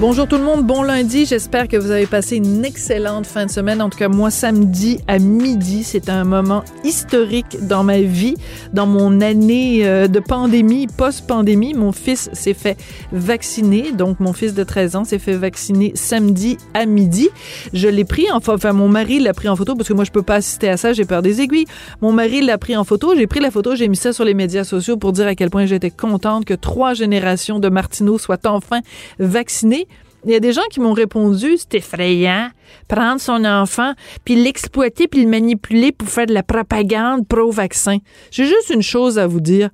Bonjour tout le monde, bon lundi. J'espère que vous avez passé une excellente fin de semaine. En tout cas, moi, samedi à midi, c'est un moment historique dans ma vie, dans mon année euh, de pandémie, post-pandémie. Mon fils s'est fait vacciner, donc mon fils de 13 ans s'est fait vacciner samedi à midi. Je l'ai pris, en, enfin, mon mari l'a pris en photo parce que moi, je peux pas assister à ça, j'ai peur des aiguilles. Mon mari l'a pris en photo. J'ai pris la photo, j'ai mis ça sur les médias sociaux pour dire à quel point j'étais contente que trois générations de Martineau soient enfin vaccinées. Il y a des gens qui m'ont répondu, c'est effrayant, prendre son enfant, puis l'exploiter, puis le manipuler pour faire de la propagande pro-vaccin. J'ai juste une chose à vous dire.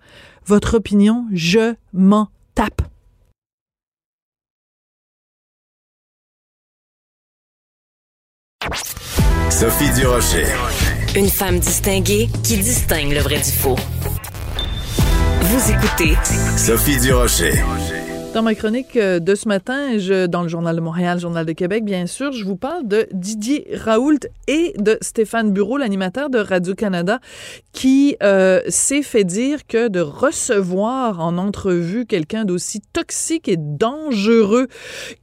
Votre opinion, je m'en tape. Sophie Durocher. Une femme distinguée qui distingue le vrai du faux. Vous écoutez Sophie Durocher. Dans ma chronique euh, de ce matin, je, dans le Journal de Montréal, Journal de Québec, bien sûr, je vous parle de Didier Raoult et de Stéphane Bureau, l'animateur de Radio-Canada, qui euh, s'est fait dire que de recevoir en entrevue quelqu'un d'aussi toxique et dangereux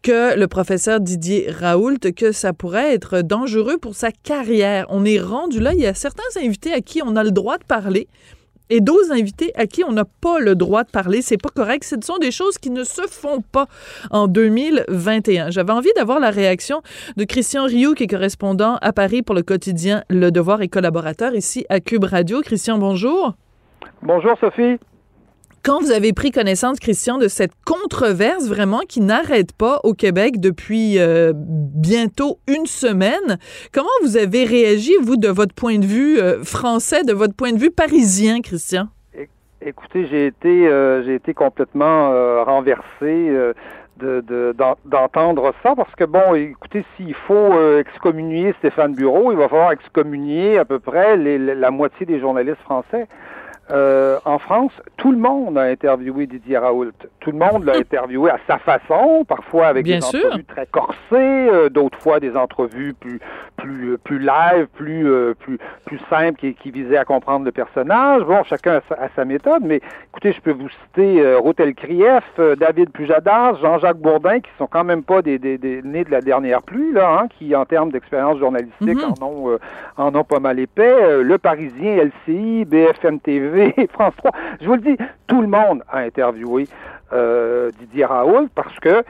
que le professeur Didier Raoult, que ça pourrait être dangereux pour sa carrière. On est rendu là, il y a certains invités à qui on a le droit de parler, et d'autres invités à qui on n'a pas le droit de parler. C'est pas correct. Ce sont des choses qui ne se font pas en 2021. J'avais envie d'avoir la réaction de Christian Rioux, qui est correspondant à Paris pour le quotidien Le Devoir et collaborateur ici à Cube Radio. Christian, bonjour. Bonjour Sophie. Quand vous avez pris connaissance, Christian, de cette controverse vraiment qui n'arrête pas au Québec depuis euh, bientôt une semaine, comment vous avez réagi, vous, de votre point de vue euh, français, de votre point de vue parisien, Christian? Écoutez, j'ai été, euh, été complètement renversé de, d'entendre ça parce que bon, écoutez, s'il faut excommunier Stéphane Bureau, il va falloir excommunier à peu près la moitié des journalistes français. Euh, en France, tout le monde a interviewé Didier Raoult. Tout le monde l'a interviewé à sa façon, parfois avec des entrevues très corsées, euh, d'autres fois des entrevues plus plus euh, plus live, plus plus plus simples qui, qui visaient à comprendre le personnage. Bon, chacun a sa, méthode, mais écoutez, je peux vous citer euh, Rotel Krief, David Pujadas, Jean-Jacques Bourdin, qui sont quand même pas des, des, des nés de la dernière pluie, là, hein, qui en termes d'expérience journalistique Mhm. en ont en ont pas mal épais. Le Parisien, LCI, BFM TV. France 3. Je vous le dis, tout le monde a interviewé euh, Didier Raoult parce que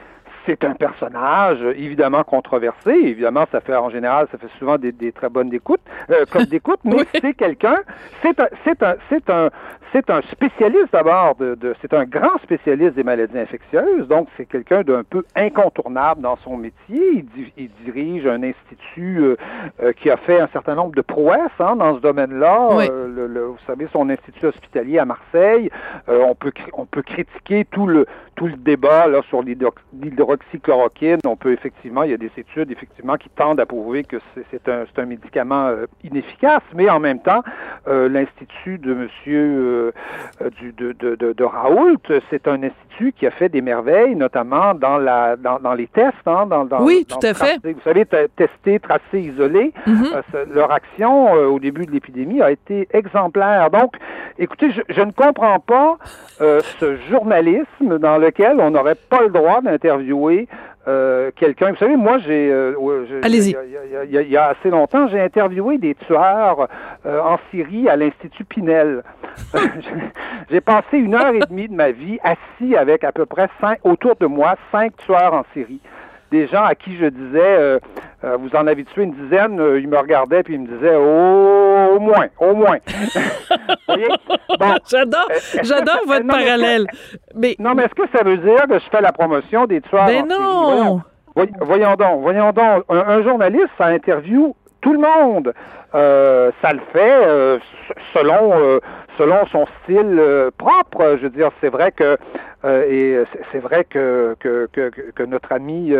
c'est un personnage évidemment controversé. Évidemment, ça fait en général, ça fait souvent des, des très bonnes écoutes, euh, comme d'écoute, mais c'est quelqu'un, c'est un, c'est un, c'est un, c'est un spécialiste d'abord de, de c'est un grand spécialiste des maladies infectieuses. Donc, c'est quelqu'un d'un peu incontournable dans son métier. Il, di- il dirige un institut euh, euh, qui a fait un certain nombre de prouesses hein, dans ce domaine-là. Oui. Euh, le, le- vous savez, son institut hospitalier à Marseille. On peut on peut critiquer tout le tout le débat là sur l'hydro- l'hydroxychloroquine. On peut effectivement, il y a des études effectivement qui tendent à prouver que c'est un un médicament inefficace, mais en même temps, l'institut de Monsieur euh, du de, de, de, de Raoult, c'est un institut qui a fait des merveilles, notamment dans la dans, dans les tests, hein, dans, dans Oui, dans tout à fait. Vous savez, te- tester, tracer, isoler. Mhm. Euh, leur action euh, au début de l'épidémie a été exemplaire. Donc, écoutez, je, je ne comprends pas euh, ce journalisme dans lequel on n'aurait pas le droit d'interviewer euh, quelqu'un. Vous savez, moi, j'ai, euh, Allez-y. y y y il y a assez longtemps, j'ai interviewé des tueurs euh, en Syrie à l'Institut Pinel. j'ai passé une heure et demie de ma vie assis avec à peu près cinq, autour de moi cinq tueurs en Syrie. Des gens à qui je disais, euh, euh, vous en avez tué une dizaine, euh, ils me regardaient puis ils me disaient, oh, au moins, au moins. Bon, J'adore, j'adore votre non, mais- parallèle. Mais, non, mais est-ce que ça veut dire que je fais la promotion des tueurs ben en Syrie? non! Voyons. Voy- Voyons donc, voyons donc. Un, un journaliste, ça interviewe tout le monde. Euh, ça le fait euh, selon euh, selon son style euh, propre. Je veux dire, c'est vrai que euh, et c'est- vrai que que, que, notre ami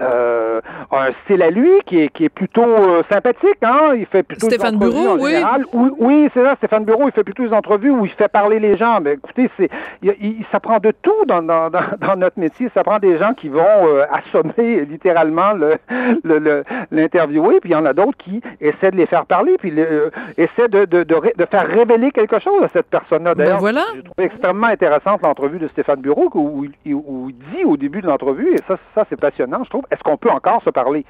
euh, un style à lui qui est, qui est plutôt euh, sympathique, hein? Il fait plutôt Stéphane des Bureau, en oui. général. Oui, oui, c'est ça, Stéphane Bureau, il fait plutôt des entrevues où il fait parler les gens. Mais écoutez, c'est, il, il- ça prend de tout dans, dans, dans, notre métier. Ça prend des gens qui vont euh, assommer littéralement le, le, l'interviewer, puis il y en a d'autres qui essaient de les faire parler, puis le- euh, essaient de, de, de, ré- de faire révéler quelque chose à cette personne-là. Ben D'ailleurs, voilà. j'ai trouvé extrêmement intéressante l'entrevue de Stéphane Bureau où, il- où il dit au début de l'entrevue, et ça, ça c'est passionnant, je trouve, est-ce qu'on peut encore se parler?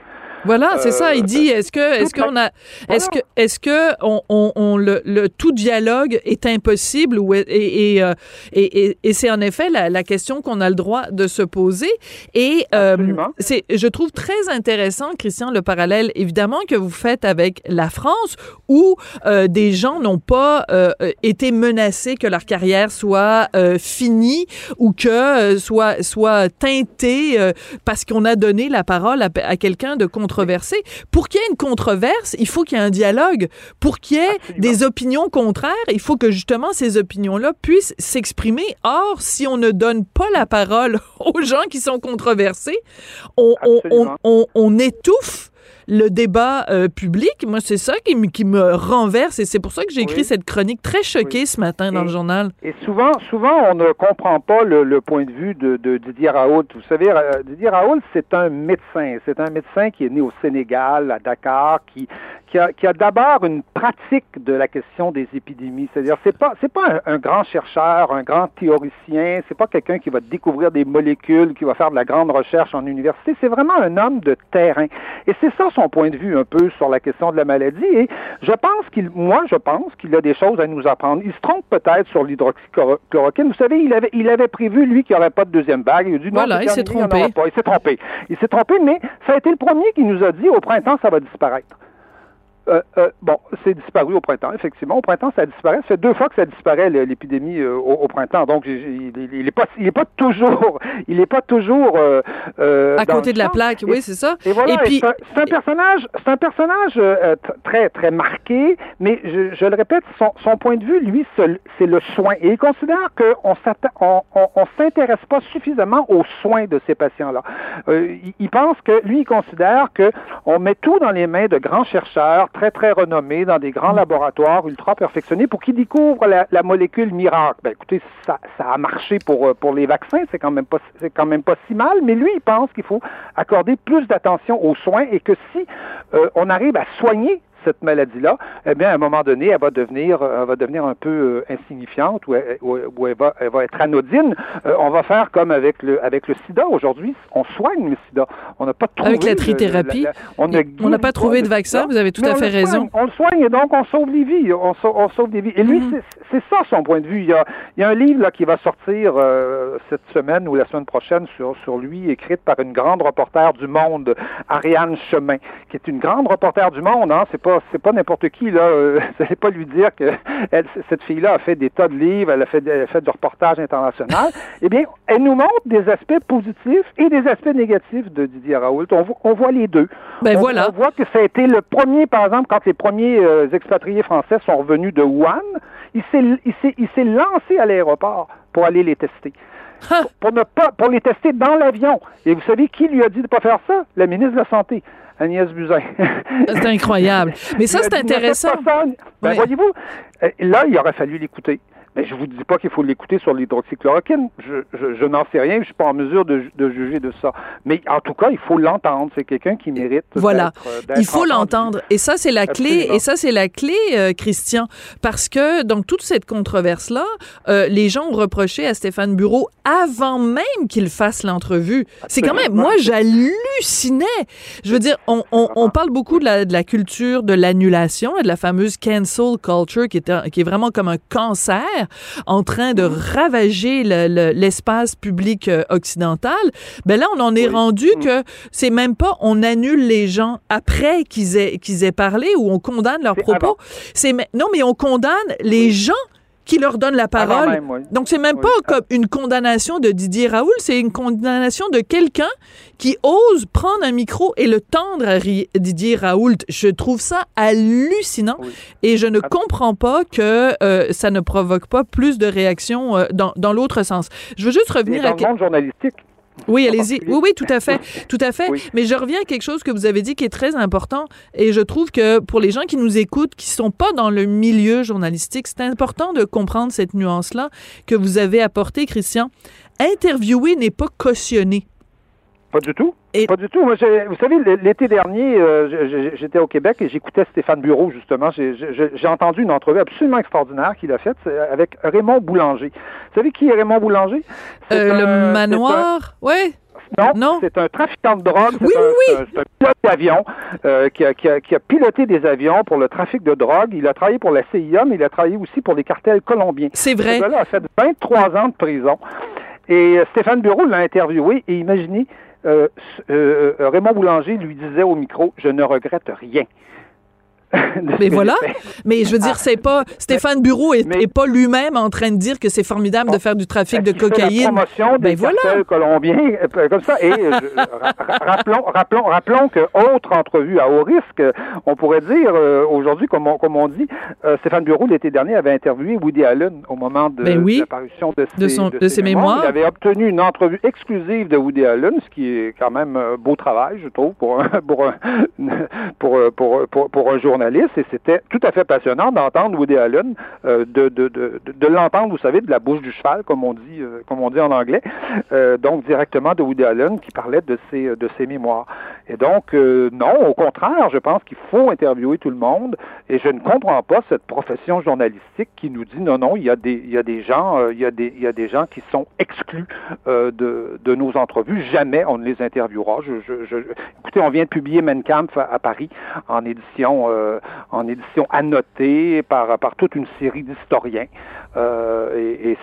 Voilà, c'est ça. Il Euh, dit est-ce que est-ce qu'on a est-ce que est-ce que on, on, on- le, le tout dialogue est impossible ou est- et et, euh, et, et- et c'est en effet la, la question qu'on a le droit de se poser et euh, c'est je trouve très intéressant Christian le parallèle évidemment que vous faites avec la France où euh, des gens n'ont pas euh, été menacés que leur carrière soit euh, finie ou que euh, soit soit teintée euh, parce qu'on a donné la parole à, à quelqu'un de controversé. Pour qu'il y ait une controverse, il faut qu'il y ait un dialogue. Pour qu'il y ait Absolument. des opinions contraires, il faut que justement ces opinions-là puissent s'exprimer. Or, si on ne donne pas la parole aux gens qui sont controversés, on, on, on, Absolument. on- on étouffe le débat euh, public. Moi, c'est ça qui, me- qui me renverse et c'est pour ça que j'ai écrit Oui. cette chronique très choquée Oui. ce matin dans Et- le journal. Et souvent, souvent, on ne comprend pas le, le point de vue de, de Didier Raoult. Vous savez, euh, Didier Raoult, c'est un médecin. C'est un médecin qui est né au Sénégal, à Dakar, qui, qui a, qui a d'abord une pratique de la question des épidémies. C'est-à-dire, c'est pas, c'est pas un, un grand chercheur, un grand théoricien. C'est pas quelqu'un qui va découvrir des molécules, qui va faire de la grande recherche en université. C'est vraiment un homme de terrain. Et c'est ça son point de vue un peu sur la question de la maladie. Et je pense qu'il, moi, je pense qu'il a des choses à nous apprendre. Il se trompe peut-être sur l'hydroxychloroquine. Vous savez, il avait, il avait prévu, lui, qu'il n'y aurait pas de deuxième vague. Il a dit, non, Voilà, il s'est trompé. Il s'est trompé. Il s'est trompé, mais ça a été le premier qui nous a dit, au printemps, ça va disparaître. Euh, euh, bon, c'est disparu au printemps, effectivement. Au printemps, ça disparaît. Ça fait deux fois que ça disparaît l'épidémie euh, au, au printemps. Donc, il, il est pas, il est pas toujours, il est pas toujours euh, euh, À côté de la plaque, Et- oui, c'est ça. et voilà, Et puis- c'est un- personnage, c'est un personnage euh, très très marqué, mais je, je le répète, son, son point de vue, lui, c'est le soin. Et il considère qu'on on, on, on s'intéresse pas suffisamment aux soins de ces patients-là. Euh, il, il pense que lui, il considère que on met tout dans les mains de grands chercheurs très très renommés dans des grands laboratoires ultra perfectionnés pour qu'ils découvrent la, molécule miracle. Ben écoutez, ça, a marché pour euh, pour les vaccins, c'est quand même pas quand même pas si mal, mais lui, il pense qu'il faut accorder plus d'attention aux soins et que si euh, on arrive à soigner cette maladie-là, eh bien, à un moment donné, elle va devenir, euh, elle va devenir un peu euh, insignifiante ou, elle, ou- elle, va, elle va être anodine. Euh, on va faire comme avec le, avec le sida. Aujourd'hui, on soigne le sida. On n'a pas trouvé... Avec la trithérapie, la- la- on n'a pas trouvé de vaccin, sida, vous avez tout à fait soigne. raison. On le soigne et donc on sauve les vies. On, on sauve des vies. Et lui, Mhm. c'est- c'est ça son point de vue. Il y a, il y a un livre là, qui va sortir euh, cette semaine ou la semaine prochaine sur, sur lui, écrite par une grande reporter du Monde, Ariane Chemin, qui est une grande reporter du Monde. Hein. C'est pas c'est pas n'importe qui là. Euh, Vous n'allez pas lui dire que elle, cette fille-là a fait des tas de livres, elle a fait, elle a fait du reportage international. eh bien, elle nous montre des aspects positifs et des aspects négatifs de Didier Raoult. On, vo- on voit les deux. Ben on, voilà. on voit que ça a été le premier, par exemple, quand les premiers euh, expatriés français sont revenus de Wuhan, il s'est, lancé à l'aéroport pour aller les tester. Pour, pour ne pas, pour les tester dans l'avion. Et vous savez qui lui a dit de ne pas faire ça? La ministre de la Santé, Agnès Buzyn. C'est incroyable. Mais ça, c'est intéressant. Ben, Ouais. voyez-vous, euh, là, il aurait fallu l'écouter. Mais je vous dis pas qu'il faut l'écouter sur l'hydroxychloroquine. Je, je, je n'en sais rien, je suis pas en mesure de, de juger de ça. Mais en tout cas, il faut l'entendre. C'est quelqu'un qui mérite. Voilà. Il faut l'entendre. Et ça, c'est la clé. Et ça, c'est la clé, euh, Christian. Parce que dans toute cette controverse-là, euh, les gens ont reproché à Stéphane Bureau avant même qu'il fasse l'entrevue. C'est quand même, moi, j'hallucinais. Je veux dire, on, on, on parle beaucoup de la, de la culture de l'annulation et de la fameuse cancel culture qui est, qui est vraiment comme un cancer en train de ravager le- le- l'espace public euh, occidental. Ben là, on en est Oui. rendu Mm. que c'est même pas on annule les gens après qu'ils aient, qu'ils aient parlé ou on condamne leurs propos. C'est non, mais on condamne les gens qui leur donnent la Avant parole. même, oui. Donc, c'est même Oui. pas comme une condamnation de Didier Raoul, c'est une condamnation de quelqu'un qui ose prendre un micro et le tendre à Didier Raoult. Je trouve ça hallucinant Oui. et je ne Ah. comprends pas que euh, ça ne provoque pas plus de réactions euh, dans, dans l'autre sens. Je veux juste revenir dans à... le monde journalistique, Oui, allez-y. Oui, oui, tout à fait. Tout à fait. Mais je reviens à quelque chose que vous avez dit qui est très important et je trouve que pour les gens qui nous écoutent, qui sont pas dans le milieu journalistique, c'est important de comprendre cette nuance-là que vous avez apportée, Christian. Interviewer n'est pas cautionné. Pas du tout. Pas du tout. Moi, vous savez, l'été dernier, euh, j'étais au Québec et j'écoutais Stéphane Bureau, justement. J'ai entendu une entrevue absolument extraordinaire qu'il a faite avec Raymond Boulanger. Vous savez qui est Raymond Boulanger? Euh, le manoir? Oui. Non, c'est un trafiquant de drogue, c'est un, pilote d'avion euh, qui, a, piloté des avions pour le trafic de drogue. Il a travaillé pour la CIA, mais il a travaillé aussi pour les cartels colombiens. C'est vrai. Il a fait 23 ans de prison. Et Stéphane Bureau l'a interviewé et imaginez, euh, euh, Raymond Boulanger lui disait au micro, je ne regrette rien. mais voilà. Mais je veux dire, c'est pas Stéphane Bureau est, pas lui-même en train de dire que c'est formidable de faire du trafic de cocaïne. La promotion des ben voilà. colombiens euh, comme ça. Et rappelons, rappelons, rappelons que autre entrevue à haut risque, on pourrait dire aujourd'hui, comme on, comme on dit, Stéphane Bureau l'été dernier avait interviewé Woody Allen au moment de, ben l'apparition de, de, ses, mémoires. Il avait obtenu une entrevue exclusive de Woody Allen, ce qui est quand même un beau travail, je trouve, pour pour pour, pour, pour, pour un et c'était tout à fait passionnant d'entendre Woody Allen, euh, de, de, de, l'entendre, vous savez, de la bouche du cheval, comme on dit, euh, comme on dit en anglais, euh, donc directement de Woody Allen qui parlait de ses, de ses mémoires. Et donc, non, au contraire, je pense qu'il faut interviewer tout le monde et je ne comprends pas cette profession journalistique qui nous dit non, non, il y a des, il y a des gens, il, y a des, il y a des gens qui sont exclus de, de nos entrevues. Jamais on ne les interviewera. Je, je, écoutez, on vient de publier Menkampf à, à Paris en édition en édition annotée par, par toute une série d'historiens. Euh, et,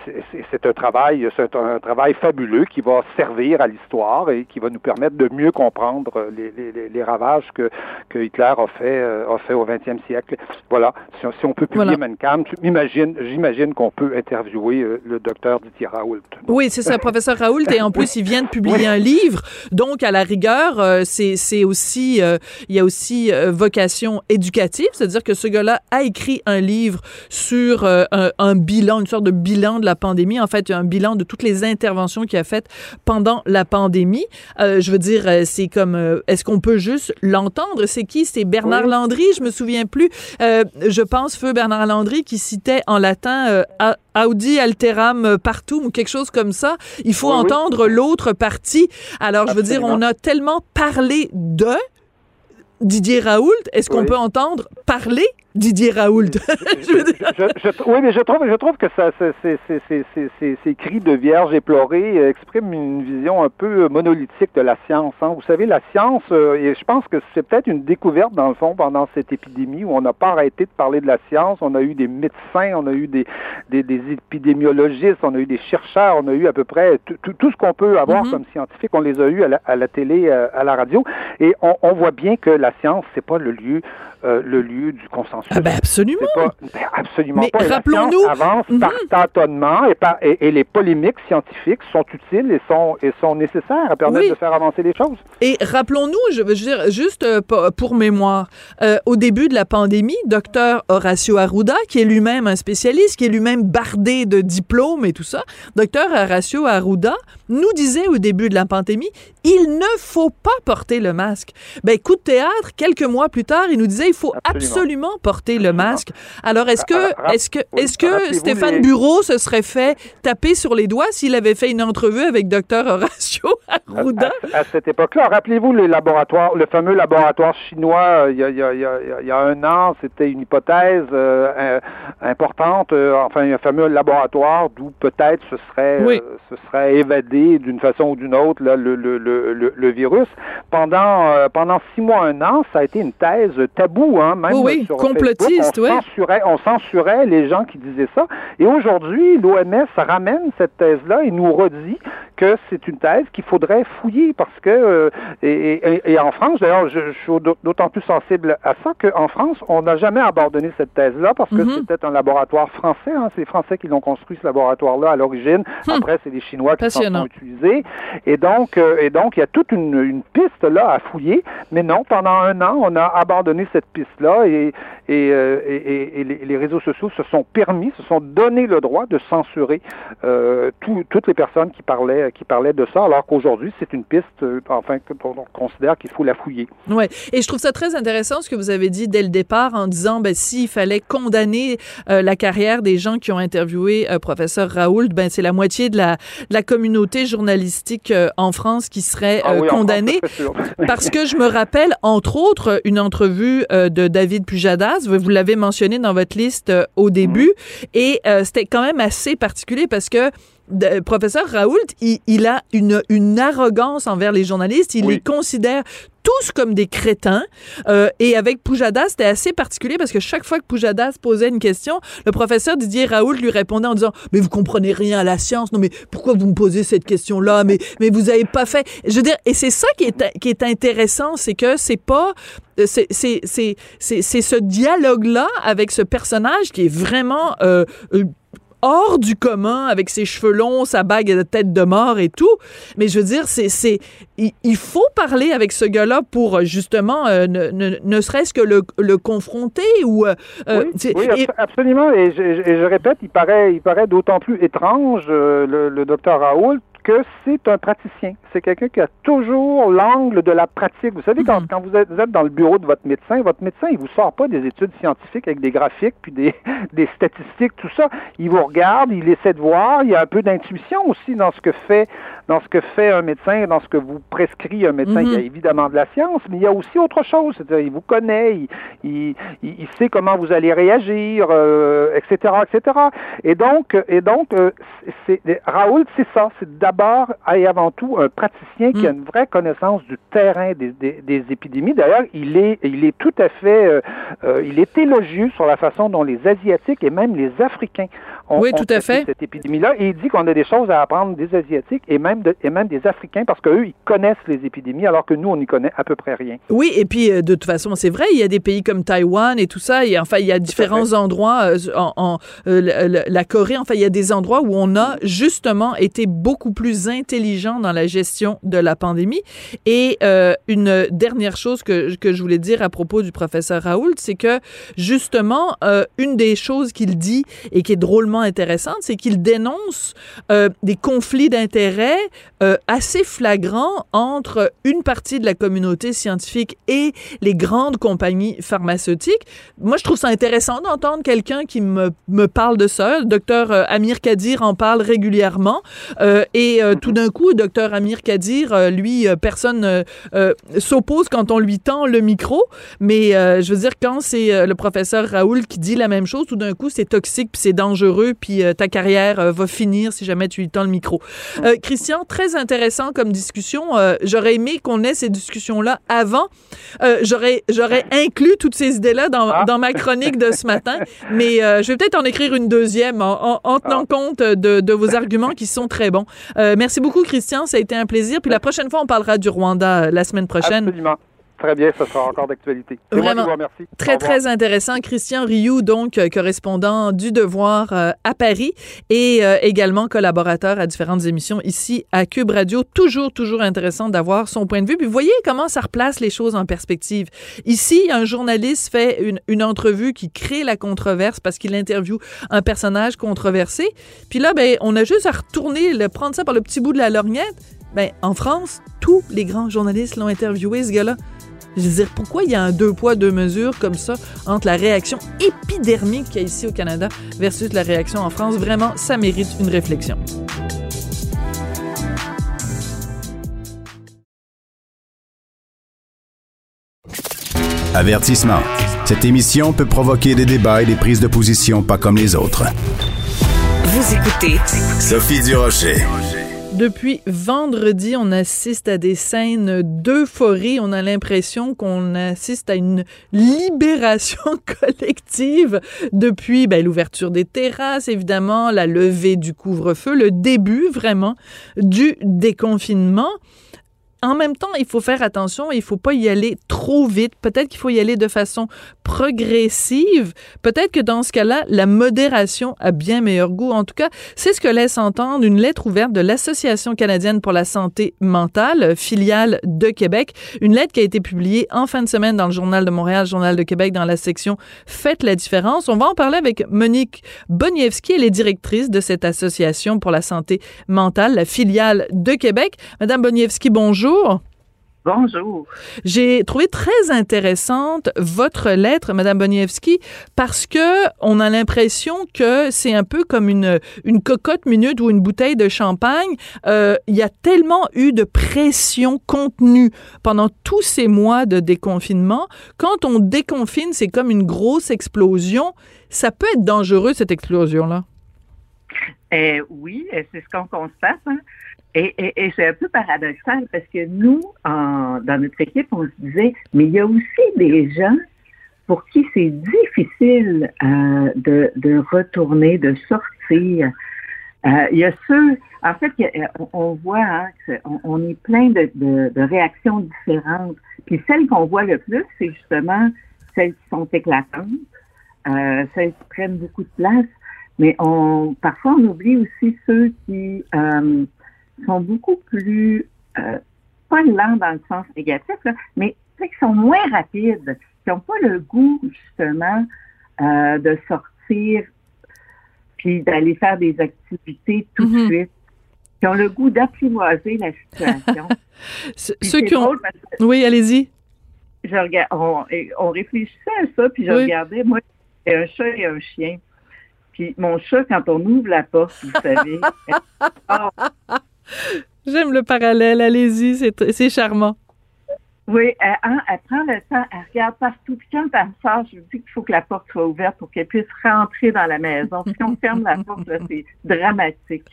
c'est un travail, c'est un travail fabuleux qui va servir à l'histoire et qui va nous permettre de mieux comprendre les, les, les ravages que, que Hitler a fait, euh, a fait au 20e siècle. Voilà. Si, si on peut publier voilà. j'imagine, j'imagine qu'on peut interviewer le docteur Didier Raoult. Oui, c'est ça, professeur Raoult. Et en plus, il vient de publier un livre. Donc, à la rigueur, c'est aussi, il y a aussi vocation éducative c'est-à-dire que ce gars-là a écrit un livre sur euh, un, bilan, une sorte de bilan de la pandémie, en fait, un bilan de toutes les interventions qu'il a faites pendant la pandémie. Euh, je veux dire, euh, c'est comme, est-ce qu'on peut juste l'entendre? C'est qui? C'est Bernard Landry, je me souviens plus. je pense, feu Bernard Landry, qui citait en latin Audi alteram partout ou quelque chose comme ça. Il faut entendre l'autre partie. Alors, je veux dire, on a tellement parlé de Didier Raoult, est-ce qu'on peut entendre parler Didier Raoult? oui, mais je trouve, je trouve que ça, ces cris de vierge éplorée euh, expriment une vision un peu monolithique de la science. Hein. Vous savez, la science, euh, et je pense que c'est peut-être une découverte dans le fond pendant cette épidémie où on n'a pas arrêté de parler de la science. On a eu des médecins, on a eu des, des, épidémiologistes, on a eu des chercheurs, on a eu à peu près tout ce qu'on peut avoir mm-hmm. comme scientifique. On les a eu à la, télé, euh, à la radio, et on, on voit bien que la science, c'est pas le lieu euh, le lieu du consensus. Ah ben absolument. Pas, ben absolument Mais rappelons-nous. avance par mhm. tâtonnement et, par, et, les polémiques scientifiques sont utiles et sont, et sont nécessaires à permettre de faire avancer les choses. Et rappelons-nous, je veux dire, juste euh, pour mémoire, euh, au début de la pandémie, docteur Horacio Arruda, qui est lui-même un spécialiste, qui est lui-même bardé de diplômes et tout ça, docteur Horacio Arruda nous disait au début de la pandémie, il ne faut pas porter le masque. Ben, coup de théâtre, quelques mois plus tard, il nous disait, il faut absolument, porter le masque. Alors, est-ce que, est-ce que, est-ce que Stéphane Bureau se serait fait taper sur les doigts s'il avait fait une entrevue avec Dr Horacio Arruda? À, cette époque-là, rappelez-vous les laboratoires, le fameux laboratoire chinois, euh, il y a, il y a, il y a un an, c'était une hypothèse euh, importante, euh, enfin, un fameux laboratoire d'où peut-être ce serait, ce serait évadé d'une façon ou d'une autre là, le, le, le, le, virus. Pendant, pendant six mois, un an, ça a été une thèse Hein, même oui, complotiste, on, censurait, on censurait les gens qui disaient ça. Et aujourd'hui, l'OMS ramène cette thèse-là et nous redit que c'est une thèse qu'il faudrait fouiller parce que, euh, et, en France, d'ailleurs, je, suis d'autant plus sensible à ça qu'en France, on n'a jamais abandonné cette thèse-là parce que mm-hmm. c'était un laboratoire français. Hein, c'est les Français qui l'ont construit, ce laboratoire-là, à l'origine. Hmm. Après, c'est les Chinois qui s'en sont utilisés. Et donc, euh, et donc, il y a toute une, une piste là à fouiller. Mais non, pendant un an, on a abandonné cette piste-là et, euh, et, et, les, réseaux sociaux se sont permis, se sont donné le droit de censurer toutes les personnes qui parlaient qui parlait de ça, alors qu'aujourd'hui, c'est une piste, enfin, qu'on considère qu'il faut la fouiller. Ouais. Et je trouve ça très intéressant ce que vous avez dit dès le départ en disant, ben, s'il fallait condamner la carrière des gens qui ont interviewé professeur Raoult, ben, c'est la moitié de la, de la communauté journalistique en France qui serait ah condamnée. parce que je me rappelle, entre autres, une entrevue de David Pujadas, vous l'avez mentionné dans votre liste au début, mhm. et c'était quand même assez particulier parce que de, professeur Raoult, il, a une, une, arrogance envers les journalistes. Il les considère tous comme des crétins. Euh, et avec Poujadas, c'était assez particulier parce que chaque fois que Poujadas posait une question, le professeur Didier Raoult lui répondait en disant Mais vous comprenez rien à la science. Non, mais pourquoi vous me posez cette question-là? Mais, mais vous avez pas fait. Je veux dire, et c'est ça qui est, qui est intéressant, c'est que c'est pas. C'est ce dialogue-là avec ce personnage qui est vraiment. Euh, euh hors du commun avec ses cheveux longs, sa bague de tête de mort et tout. Mais je veux dire, c'est, c'est, il, faut parler avec ce gars-là pour euh, justement euh, ne, ne, serait-ce que le, le confronter ou. Euh, oui, absolument. Et je, je, répète, il paraît, il paraît d'autant plus étrange le, le docteur Raoult que c'est un praticien. C'est quelqu'un qui a toujours l'angle de la pratique. Vous savez, quand, mhm. quand vous, êtes, dans le bureau de votre médecin, votre médecin, il vous sort pas des études scientifiques avec des graphiques puis des, des statistiques, tout ça. Il vous regarde, il essaie de voir. Il y a un peu d'intuition aussi dans ce que fait dans ce que fait un médecin, dans ce que vous prescrit un médecin. Il y a mhm. évidemment de la science, mais il y a aussi autre chose. C'est-à-dire, il vous connaît, il, il, sait comment vous allez réagir, etc., euh, etc. Et donc, et donc, euh, c'est Raoul, c'est ça. C'est d'abord et avant tout un praticien qui a mm. une vraie connaissance du terrain des, des, épidémies. D'ailleurs, il est, il est tout à fait, euh, euh, il est élogieux sur la façon dont les Asiatiques et même les Africains ont, oui, tout à fait. cette épidémie-là. Et il dit qu'on a des choses à apprendre des Asiatiques et même, et même des Africains parce qu'eux, ils connaissent les épidémies alors que nous, on n'y connaît à peu près rien. Oui, et puis euh, de toute façon, c'est vrai, il y a des pays comme Taïwan et tout ça. Et, enfin, il y a différents endroits en, la Corée. Enfin, il y a des endroits où on a justement été beaucoup plus intelligent dans la gestion de la pandémie. Et euh, une dernière chose que, que je voulais dire à propos du professeur Raoult, c'est que justement, euh, une des choses qu'il dit et qui est drôlement intéressante, c'est qu'il dénonce euh, des conflits d'intérêts assez flagrants entre une partie de la communauté scientifique et les grandes compagnies pharmaceutiques. Moi, je trouve ça intéressant d'entendre quelqu'un qui me, me parle de ça. Le docteur Amir Kadir en parle régulièrement. et tout d'un coup, docteur Amir Kadir, euh, lui, euh, personne euh, s'oppose quand on lui tend le micro, mais je veux dire, quand c'est le professeur Raoul qui dit la même chose, tout d'un coup, c'est toxique, puis c'est dangereux, puis ta carrière va finir si jamais tu lui tends le micro. Christian, très intéressant comme discussion. J'aurais aimé qu'on ait ces discussions-là avant. J'aurais j'aurais inclus toutes ces idées-là dans, ah. dans, ma chronique de ce matin, mais je vais peut-être en écrire une deuxième en, en, tenant ah. compte de, de, vos arguments qui sont très bons. Merci beaucoup, Christian. Ça a été un plaisir. Puis la prochaine fois, on parlera du Rwanda euh, la semaine prochaine. Absolument. Très bien, ça sera encore d'actualité. Vraiment, merci. très, très intéressant. Christian Rioux, donc, euh, correspondant du Devoir euh, à Paris et également collaborateur à différentes émissions ici à Cube Radio. Toujours, toujours intéressant d'avoir son point de vue. Puis vous voyez comment ça replace les choses en perspective. Ici, un journaliste fait une, une entrevue qui crée la controverse parce qu'il interviewe un personnage controversé. Puis là, ben, on a juste à retourner, le, prendre ça par le petit bout de la lorgnette ben, en France, tous les grands journalistes l'ont interviewé, ce gars-là. Je veux dire, pourquoi il y a un deux poids, deux mesures comme ça entre la réaction épidermique qu'il y a ici au Canada versus la réaction en France? Vraiment, ça mérite une réflexion. Avertissement. Cette émission peut provoquer des débats et des prises de position pas comme les autres. Vous écoutez Sophie Durocher. Depuis vendredi, on assiste à des scènes d'euphorie. On a l'impression qu'on assiste à une libération collective depuis ben, l'ouverture des terrasses, évidemment, la levée du couvre-feu, le début vraiment du déconfinement en même temps, il faut faire attention, il faut pas y aller trop vite. Peut-être qu'il faut y aller de façon progressive. Peut-être que dans ce cas-là, la modération a bien meilleur goût. En tout cas, c'est ce que laisse entendre une lettre ouverte de l'Association canadienne pour la santé mentale, filiale de Québec. Une lettre qui a été publiée en fin de semaine dans le Journal de Montréal, Journal de Québec, dans la section Faites la différence. On va en parler avec Monique Boniewski. Elle est directrice de cette association pour la santé mentale, la filiale de Québec. Madame Boniewski, bonjour. Bonjour. J'ai trouvé très intéressante votre lettre, Madame Boniewski, parce que on a l'impression que c'est un peu comme une, une cocotte minute ou une bouteille de champagne. Euh, il y a tellement eu de pression contenue pendant tous ces mois de déconfinement. Quand on déconfine, c'est comme une grosse explosion. Ça peut être dangereux, cette explosion-là. Euh, oui, c'est ce qu'on constate. Hein. Et, c'est un peu paradoxal parce que nous, dans notre équipe, on se disait, mais il y a aussi des gens pour qui c'est difficile euh, de, retourner, de sortir. Euh, il y a ceux, en fait, on, voit hein, qu'on est plein de, réactions différentes. Puis celles qu'on voit le plus, c'est justement celles qui sont éclatantes, euh, celles qui prennent beaucoup de place. Mais on, parfois, on oublie aussi ceux qui sont beaucoup plus, euh, pas lents dans le sens négatif, mais qui sont moins rapides, qui n'ont pas le goût, justement, euh, de sortir puis d'aller faire des activités tout de mm-hmm. suite, qui ont le goût d'apprivoiser la situation. Ceux qui ont... Oui, allez-y. Je on, on, réfléchissait à ça, puis je regardais, moi, j'ai un chat et un chien. Puis mon chat, quand on ouvre la porte, vous savez, J'aime le parallèle, allez-y, c'est charmant. Oui, elle, hein, elle, prend le temps, elle regarde partout. Puis quand elle sort, je lui dis qu'il faut que la porte soit ouverte pour qu'elle puisse rentrer dans la maison. Si on ferme la porte, c'est dramatique.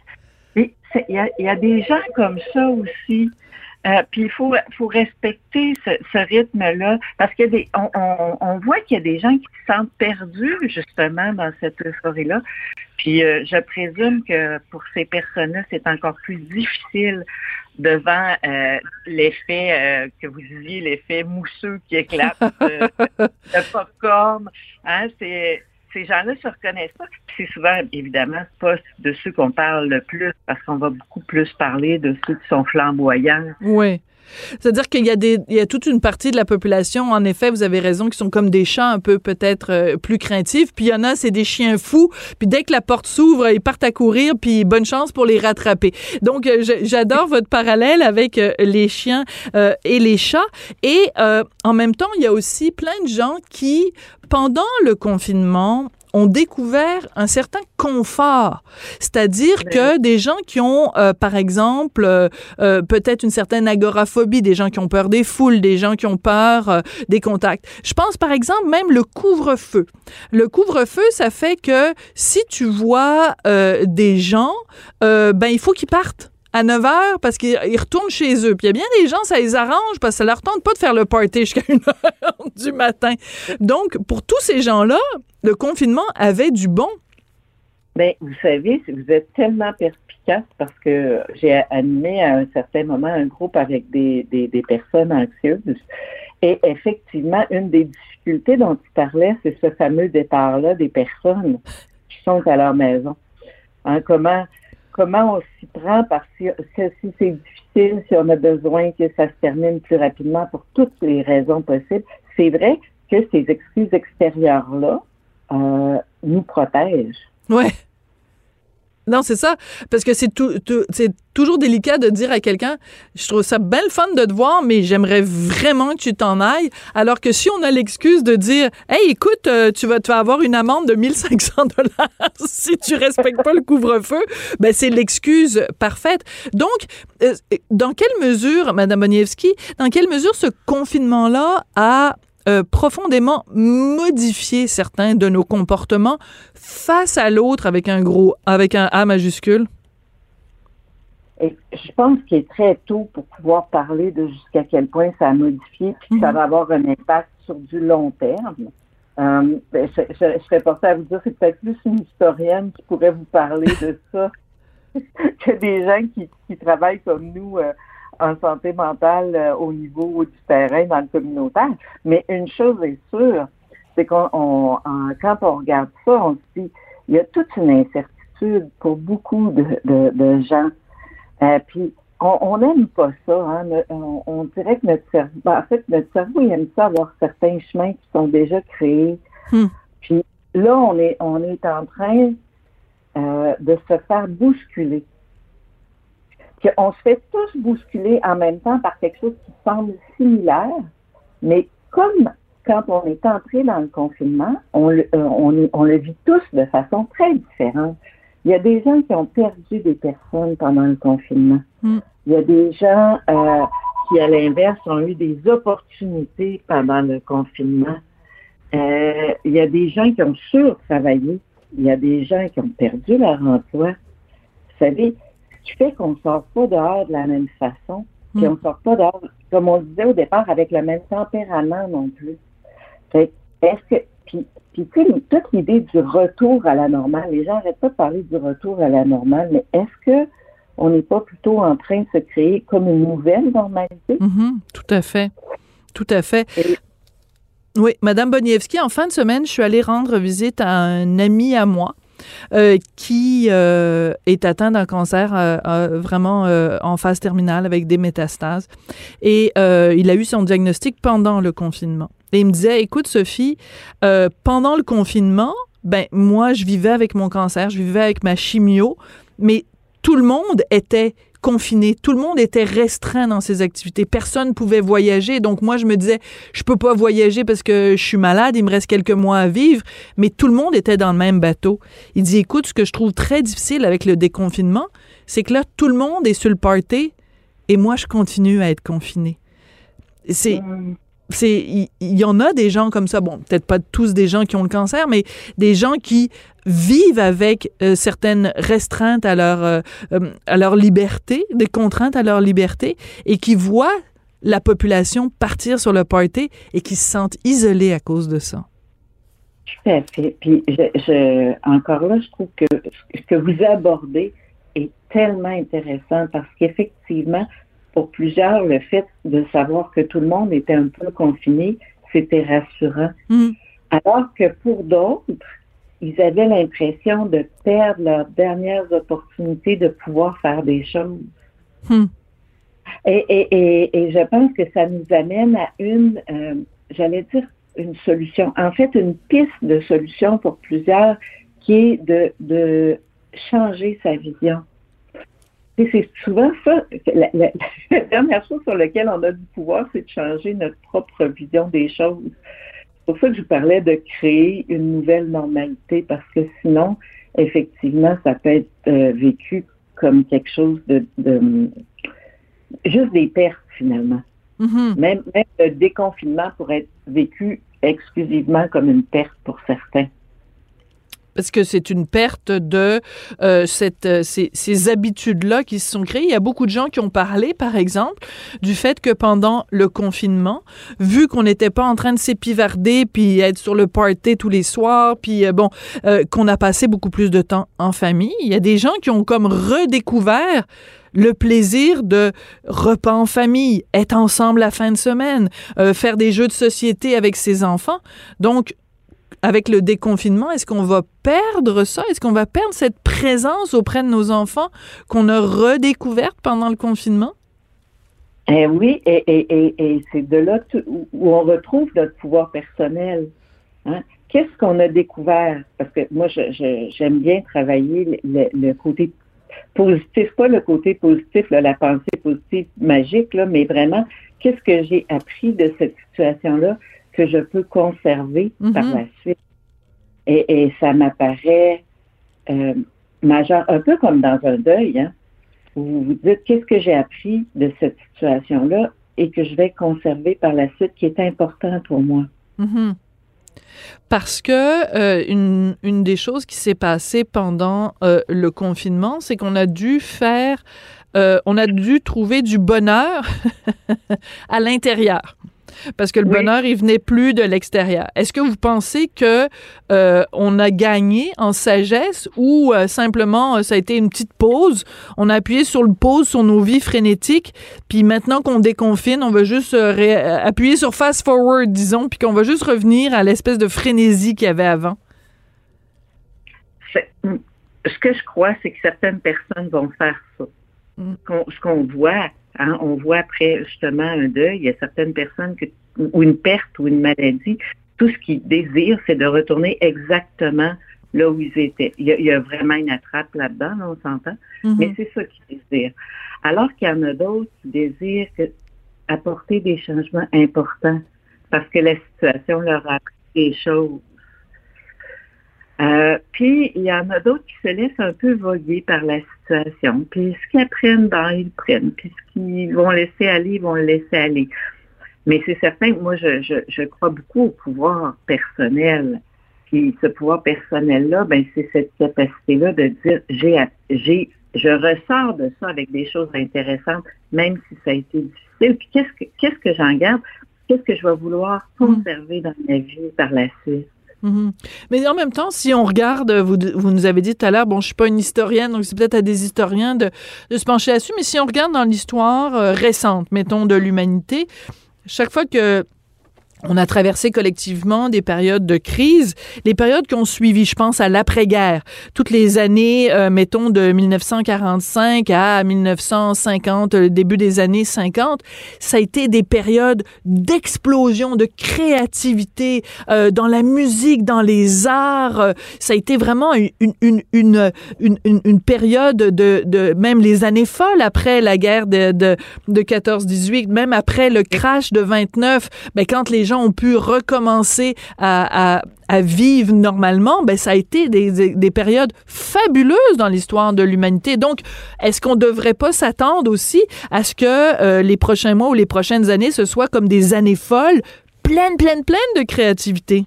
Mais il y, a, des gens comme ça aussi. Euh, puis il faut, respecter ce, rythme-là parce des, on, on, on voit qu'il y a des gens qui se sentent perdus justement dans cette euphorie-là. Puis euh, je présume que pour ces personnes-là, c'est encore plus difficile devant euh, l'effet euh, que vous disiez, l'effet mousseux qui éclate de popcorn. Hein, c'est ces gens-là se reconnaissent pas. c'est souvent, évidemment, pas de ceux qu'on parle le plus, parce qu'on va beaucoup plus parler de ceux qui sont flamboyants. Oui. C'est-à-dire qu'il y a des, il y a toute une partie de la population, en effet, vous avez raison, qui sont comme des chats un peu peut-être euh, plus craintifs. Puis il y en a, c'est des chiens fous. Puis dès que la porte s'ouvre, ils partent à courir. Puis bonne chance pour les rattraper. Donc euh, j'adore votre parallèle avec euh, les chiens et les chats. Et en même temps, il y a aussi plein de gens qui, pendant le confinement, ont découvert un certain confort. C'est-à-dire que des gens qui ont, euh, par exemple, euh, euh, peut-être une certaine agoraphobie, des gens qui ont peur des foules, des gens qui ont peur des contacts. Je pense, par exemple, même le couvre-feu. Le couvre-feu, ça fait que si tu vois des gens, ben il faut qu'ils partent à 9 h parce qu'ils retournent chez eux. Puis il y a bien des gens, ça les arrange parce que ça leur tente pas de faire le party jusqu'à 1 h du matin. Donc, pour tous ces gens-là, le confinement avait du bon. Bien, vous savez, vous êtes tellement perspicace parce que j'ai animé à un certain moment un groupe avec des, des, personnes anxieuses. Et effectivement, une des difficultés dont tu parlais, c'est ce fameux départ-là des personnes qui sont à leur maison. Hein, comment comment on s'y prend parce que si c'est difficile, si on a besoin que ça se termine plus rapidement pour toutes les raisons possibles, c'est vrai que ces excuses extérieures-là euh, nous protègent. Ouais. Non, c'est ça. Parce que c'est toujours délicat de dire à quelqu'un, je trouve ça belle fun de te voir, mais j'aimerais vraiment que tu t'en ailles. Alors que si on a l'excuse de dire, hey, écoute, euh, tu vas, tu vas avoir une amende de 1500 dollars si tu respectes pas le couvre-feu, ben c'est l'excuse parfaite. Donc, euh, dans quelle mesure, Madame Boniewski, dans quelle mesure ce confinement-là a euh, profondément modifié certains de nos comportements face à l'autre avec un gros, avec un A majuscule? Et je pense qu'il est très tôt pour pouvoir parler de jusqu'à quel point ça a modifié, puis ça mhm. va avoir un impact sur du long terme. Euh, ben, je, serais portée à vous dire, c'est peut-être plus une historienne qui pourrait vous parler de ça que des gens qui, travaillent comme nous euh, en santé mentale euh, au niveau du terrain dans le communautaire. Mais une chose est sûre, c'est qu'on on, quand on regarde ça, on se dit il y a toute une incertitude pour beaucoup de, de, de gens. Euh, puis on n'aime pas ça. Hein? On, on, dirait que notre cerveau, ben, en fait, notre cerveau il aime ça avoir certains chemins qui sont déjà créés. Hmm. Puis là, on est on est en train euh, de se faire bousculer. On se fait tous bousculer en même temps par quelque chose qui semble similaire, mais comme quand on est entré dans le confinement, on le, euh, on, on le vit tous de façon très différente. Il y a des gens qui ont perdu des personnes pendant le confinement. Mm. Il y a des gens euh, qui, à l'inverse, ont eu des opportunités pendant le confinement. Euh, il y a des gens qui ont surtravaillé. Il y a des gens qui ont perdu leur emploi. Vous savez, ce qui fait qu'on ne sort pas dehors de la même façon, puis on ne sort pas dehors, comme on disait au départ, avec le même tempérament non plus. Est-ce que, puis, puis tu sais, toute l'idée du retour à la normale, les gens n'arrêtent pas de parler du retour à la normale, mais est-ce que on n'est pas plutôt en train de se créer comme une nouvelle normalité? Mm-hmm. tout à fait. Tout à fait. oui, Madame Boniewski, en fin de semaine, je suis allée rendre visite à un ami à moi euh, qui euh, est atteint d'un cancer euh, vraiment en phase terminale avec des métastases. Et il a eu son diagnostic pendant le confinement. Et il me disait, écoute Sophie, pendant le confinement, ben moi je vivais avec mon cancer, je vivais avec ma chimio, mais tout le monde était confiné. Tout le monde était restreint dans ses activités. Personne ne pouvait voyager. Donc moi, je me disais, je peux pas voyager parce que je suis malade, il me reste quelques mois à vivre. Mais tout le monde était dans le même bateau. Il dit, écoute, ce que je trouve très difficile avec le déconfinement, c'est que là, tout le monde est sur le party et moi, je continue à être confiné. C'est, c'est il y, en a des gens comme ça bon peut-être pas tous des gens qui ont le cancer mais des gens qui vivent avec euh, certaines restreintes à leur euh, euh, à leur liberté des contraintes à leur liberté et qui voient la population partir sur le party et qui se sentent isolés à cause de ça. Tout à fait. Puis encore là, je trouve que ce que vous abordez est tellement intéressant parce qu'effectivement, pour plusieurs, le fait de savoir que tout le monde était un peu confiné, c'était rassurant. Mm. Alors que pour d'autres, ils avaient l'impression de perdre leurs dernières opportunités de pouvoir faire des choses. Mm. Et, et, et, je pense que ça nous amène à une, euh, j'allais dire, une solution. En fait, une piste de solution pour plusieurs qui est de, de changer sa vision c'est souvent ça, la, dernière chose sur laquelle on a du pouvoir, c'est de changer notre propre vision des choses. C'est pour ça que je parlais de créer une nouvelle normalité, parce que sinon, effectivement, ça peut être euh, vécu comme quelque chose de, juste des pertes finalement. Mm-hmm. même, même le déconfinement pourrait être vécu exclusivement comme une perte pour certains parce que c'est une perte de euh, cette, euh, ces, ces habitudes-là qui se sont créées. Il y a beaucoup de gens qui ont parlé, par exemple, du fait que pendant le confinement, vu qu'on n'était pas en train de s'épivarder puis être sur le party tous les soirs, puis euh, bon, qu'on a passé beaucoup plus de temps en famille, il y a des gens qui ont comme redécouvert le plaisir de repas en famille, être ensemble la fin de semaine, faire des jeux de société avec ses enfants. Donc, avec le déconfinement, est-ce qu'on va perdre ça? Est-ce qu'on va perdre cette présence auprès de nos enfants qu'on a redécouverte pendant le confinement? Eh oui, et, c'est de là où on retrouve notre pouvoir personnel. Hein? Qu'est-ce qu'on a découvert? Parce que moi, j'aime bien travailler le, côté positif, pas le côté positif, la pensée positive magique, là, mais vraiment, qu'est-ce que j'ai appris de cette situation-là? Que je peux conserver par Mhm. la suite. Et, et ça m'apparaît euh, majeur, un peu comme dans un deuil, hein, où vous vous dites qu'est-ce que j'ai appris de cette situation-là et que je vais conserver par la suite qui est important pour moi? Mhm. Parce que euh, une, une des choses qui s'est passée pendant euh, le confinement, c'est qu'on a dû faire, euh, on a dû trouver du bonheur à l'intérieur. Parce que le bonheur, il venait plus de l'extérieur. Est-ce que vous pensez que euh, on a gagné en sagesse ou euh, simplement euh, ça a été une petite pause? On a appuyé sur le pause sur nos vies frénétiques, puis maintenant qu'on déconfine, on va juste appuyer sur fast forward, disons, puis qu'on va juste revenir à l'espèce de frénésie qu'il y avait avant? Ce que je crois, c'est que certaines personnes vont faire ça. Mm. Ce qu'on voit, hein, on voit après justement un deuil, il y a certaines personnes que, ou une perte ou une maladie, tout ce qu'ils désirent, c'est de retourner exactement là où ils étaient. Il y a, vraiment une attrape là-dedans, on s'entend, mm-hmm. mais c'est ça qu'ils désirent. Alors qu'il y en a d'autres qui désirent apporter des changements importants parce que la situation leur a appris des choses euh, puis, il y en a d'autres qui se laissent un peu voguer par la situation. Puis, ce qu'ils apprennent, ben, ils prennent. Puis, ce qu'ils vont laisser aller, ils vont le laisser aller. Mais c'est certain que moi, je, je, je, crois beaucoup au pouvoir personnel. Puis, ce pouvoir personnel-là, ben, c'est cette capacité-là de dire, j'ai, j'ai, je ressors de ça avec des choses intéressantes, même si ça a été difficile. Puis, qu'est-ce que, qu'est-ce que j'en garde? Qu'est-ce que je vais vouloir conserver dans ma vie par la suite? Mhm. Mais en même temps, si on regarde, vous, vous nous avez dit tout à l'heure, bon, je suis pas une historienne, donc c'est peut-être à des historiens de, de, se pencher là-dessus, mais si on regarde dans l'histoire euh, récente, mettons, de l'humanité, chaque fois que on a traversé collectivement des périodes de crise, les périodes qui ont suivi, je pense à l'après-guerre, toutes les années, euh, mettons, de 1945 à 1950, le début des années 50, ça a été des périodes d'explosion, de créativité euh, dans la musique, dans les arts. Euh, ça a été vraiment une, une, une, une, une période de, de, même les années folles après la guerre de, de, de 14-18, même après le crash de 29, ben, quand les gens ont pu recommencer à, vivre normalement, ben ça a été des, périodes fabuleuses dans l'histoire de l'humanité. Donc, est-ce qu'on ne devrait pas s'attendre aussi à ce que euh, les prochains mois ou les prochaines années, ce soit comme des années folles, pleines, pleines, pleines de créativité?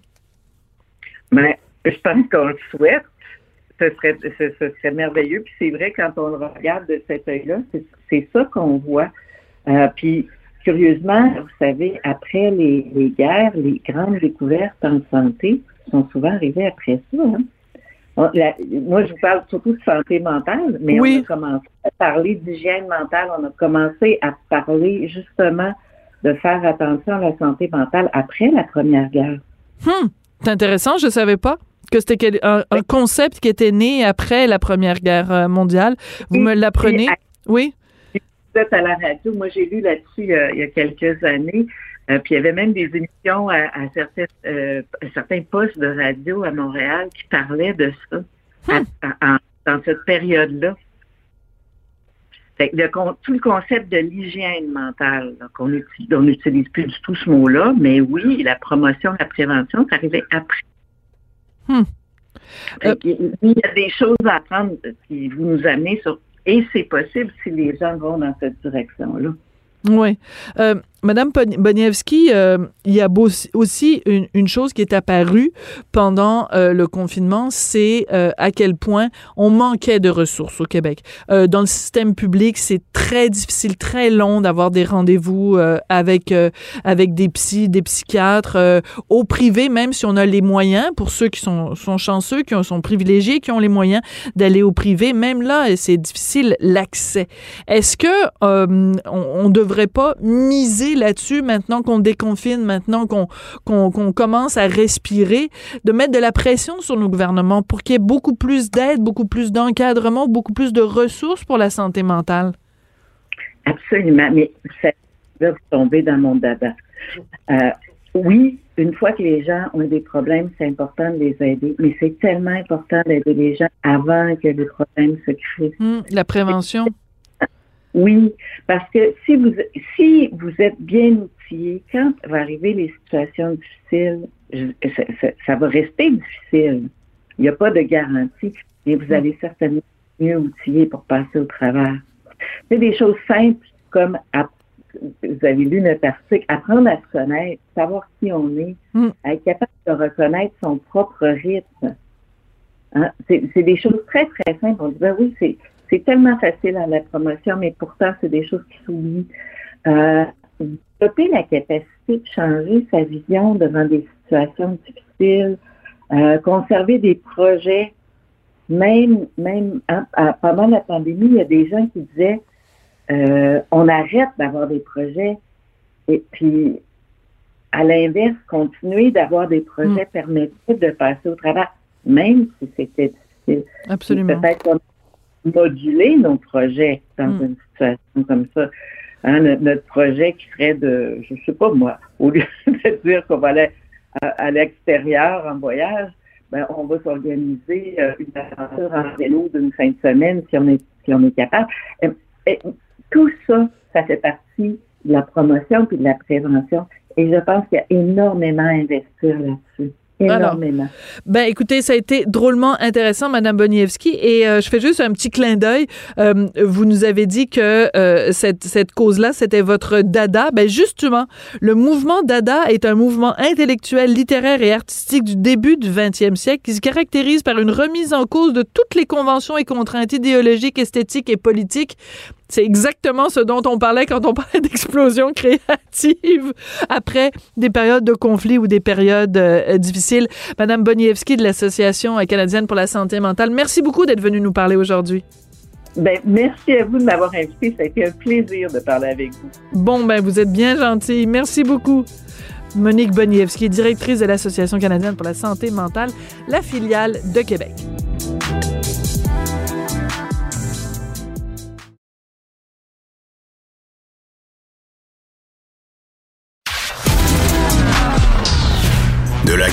Mais je pense qu'on le souhaite. Ce serait, ce, serait merveilleux. Puis c'est vrai, quand on le regarde de cet œil-là, c'est ça qu'on voit. Euh, puis curieusement, vous savez, après les, guerres, les grandes découvertes en santé sont souvent arrivées après ça. Hein. moi, je vous parle surtout de santé mentale, mais on a commencé à parler d'hygiène mentale. On a commencé à parler justement de faire attention à la santé mentale après la Première Guerre. Hum, c'est intéressant, je ne savais pas que c'était un, concept qui était né après la Première Guerre euh, mondiale. Vous me l'apprenez? Oui à la radio. Moi, j'ai lu là-dessus euh, il y a quelques années. Euh, puis il y avait même des émissions à, euh, certains, postes de radio à Montréal qui parlaient de ça hmm. dans cette période-là. tout le concept de l'hygiène mentale, qu'on n'utilise plus du tout ce mot-là, mais oui, la promotion, la prévention, ça arrivait après. Hmm. il y a des choses à apprendre qui vous nous amenez sur et c'est possible si les gens vont dans cette direction-là. Oui. Euh, Madame Boniewski, euh, il y a aussi une, chose qui est apparue pendant euh, le confinement, c'est euh, à quel point on manquait de ressources au Québec. dans le système public, c'est très difficile, très long d'avoir des rendez-vous avec avec des psys, des psychiatres. au privé, même si on a les moyens, pour ceux qui sont, sont chanceux, qui sont privilégiés, qui ont les moyens d'aller au privé, même là, c'est difficile l'accès. Est-ce que on, on devrait pas miser là-dessus maintenant qu'on déconfine, maintenant qu'on commence à respirer, de mettre de la pression sur nos gouvernements pour qu'il y ait beaucoup plus d'aide, beaucoup plus d'encadrement, beaucoup plus de ressources pour la santé mentale? Absolument, mais ça va tomber dans mon dada. Euh, oui, une fois que les gens ont des problèmes, c'est important de les aider, mais c'est tellement important d'aider les gens avant que les problèmes se créent. Hum, la prévention. Oui, parce que si vous si vous êtes bien outillé, quand va arriver les situations difficiles, ça, va rester difficile. Il n'y a pas de garantie, mais vous allez certainement mieux outillé pour passer au travers. C'est des choses simples comme vous avez lu notre article, apprendre à se connaître, savoir qui on est, mm. être capable de reconnaître son propre rythme. Hein? C'est des choses très, très simples. On dit, ben oui, c'est c'est tellement facile à la promotion, mais pourtant, c'est des choses qui s'oublient. Euh, développer la capacité de changer sa vision devant des situations difficiles, euh, conserver des projets. Même, même hein, pendant la pandémie, il y a des gens qui disaient euh, on arrête d'avoir des projets et puis à l'inverse, continuer d'avoir des projets mm. permettait de passer au travail, même si c'était difficile. Absolument. Peut-être moduler nos projets dans mm. une situation comme ça. Hein, notre, projet qui serait de, je sais pas moi, au lieu de dire qu'on va aller à, l'extérieur en voyage, ben, on va s'organiser euh, une aventure en vélo d'une fin de semaine si on est, si on est capable. Et, tout ça, ça fait partie de la promotion puis de la prévention. Et je pense qu'il y a énormément à investir là-dessus. Énormément. ben écoutez, ça a été drôlement intéressant, Madame Boniewski, et euh, je fais juste un petit clin d'œil. Euh, vous nous avez dit que euh, cette, cette cause-là, c'était votre dada. Ben justement, le mouvement dada est un mouvement intellectuel, littéraire et artistique du début du 20e siècle qui se caractérise par une remise en cause de toutes les conventions et contraintes idéologiques, esthétiques et politiques c'est exactement ce dont on parlait quand on parlait d'explosion créative après des périodes de conflit ou des périodes euh, difficiles. Madame Boniewski de l'Association canadienne pour la santé mentale, merci beaucoup d'être venue nous parler aujourd'hui. Ben, merci à vous de m'avoir invité. Ça a été un plaisir de parler avec vous. Bon, ben, vous êtes bien gentil. Merci beaucoup. Monique Boniewski, directrice de l'Association canadienne pour la santé mentale, la filiale de Québec.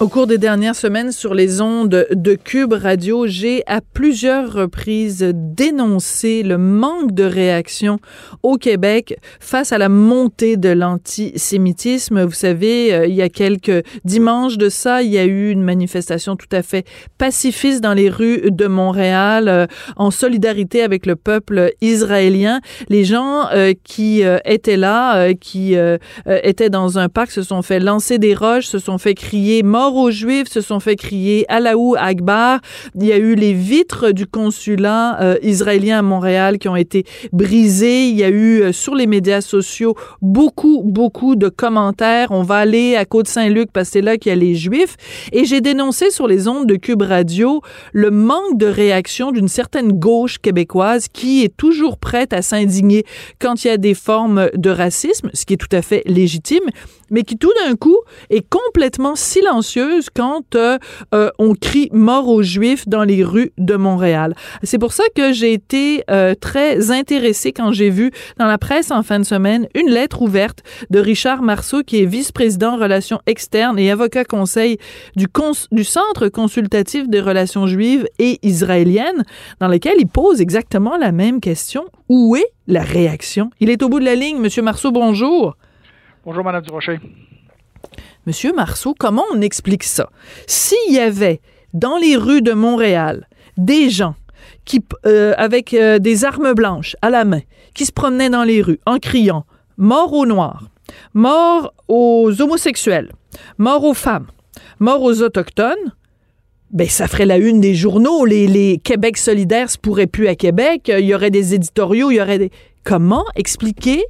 Au cours des dernières semaines sur les ondes de Cube Radio, j'ai à plusieurs reprises dénoncé le manque de réaction au Québec face à la montée de l'antisémitisme. Vous savez, euh, il y a quelques dimanches de ça, il y a eu une manifestation tout à fait pacifiste dans les rues de Montréal euh, en solidarité avec le peuple israélien. Les gens euh, qui étaient là, qui étaient dans un parc se sont fait lancer des roches, se sont fait crier mort aux Juifs se sont fait crier Allahu Akbar. Il y a eu les vitres du consulat euh, israélien à Montréal qui ont été brisées. Il y a eu euh, sur les médias sociaux beaucoup, beaucoup de commentaires. On va aller à Côte-Saint-Luc parce que c'est là qu'il y a les Juifs. Et j'ai dénoncé sur les ondes de Cube Radio le manque de réaction d'une certaine gauche québécoise qui est toujours prête à s'indigner quand il y a des formes de racisme, ce qui est tout à fait légitime, mais qui tout d'un coup est complètement silencieuse quand euh, euh, on crie mort aux Juifs dans les rues de Montréal. C'est pour ça que j'ai été euh, très intéressée quand j'ai vu dans la presse en fin de semaine une lettre ouverte de Richard Marceau, qui est vice-président relations externes et avocat conseil du, Centre consultatif des relations juives et israéliennes, dans lequel il pose exactement la même question. Où est la réaction? Il est au bout de la ligne. Monsieur Marceau, bonjour. Bonjour, Madame Durocher. Monsieur Marceau, comment on explique ça? S'il y avait dans les rues de Montréal des gens qui, euh, avec euh, des armes blanches à la main, qui se promenaient dans les rues en criant mort aux Noirs, mort aux homosexuels, mort aux femmes, mort aux autochtones, ben ça ferait la une des journaux. Les, Québec solidaires se pourraient plus à Québec. Il y aurait des éditoriaux, il y aurait des. Comment expliquer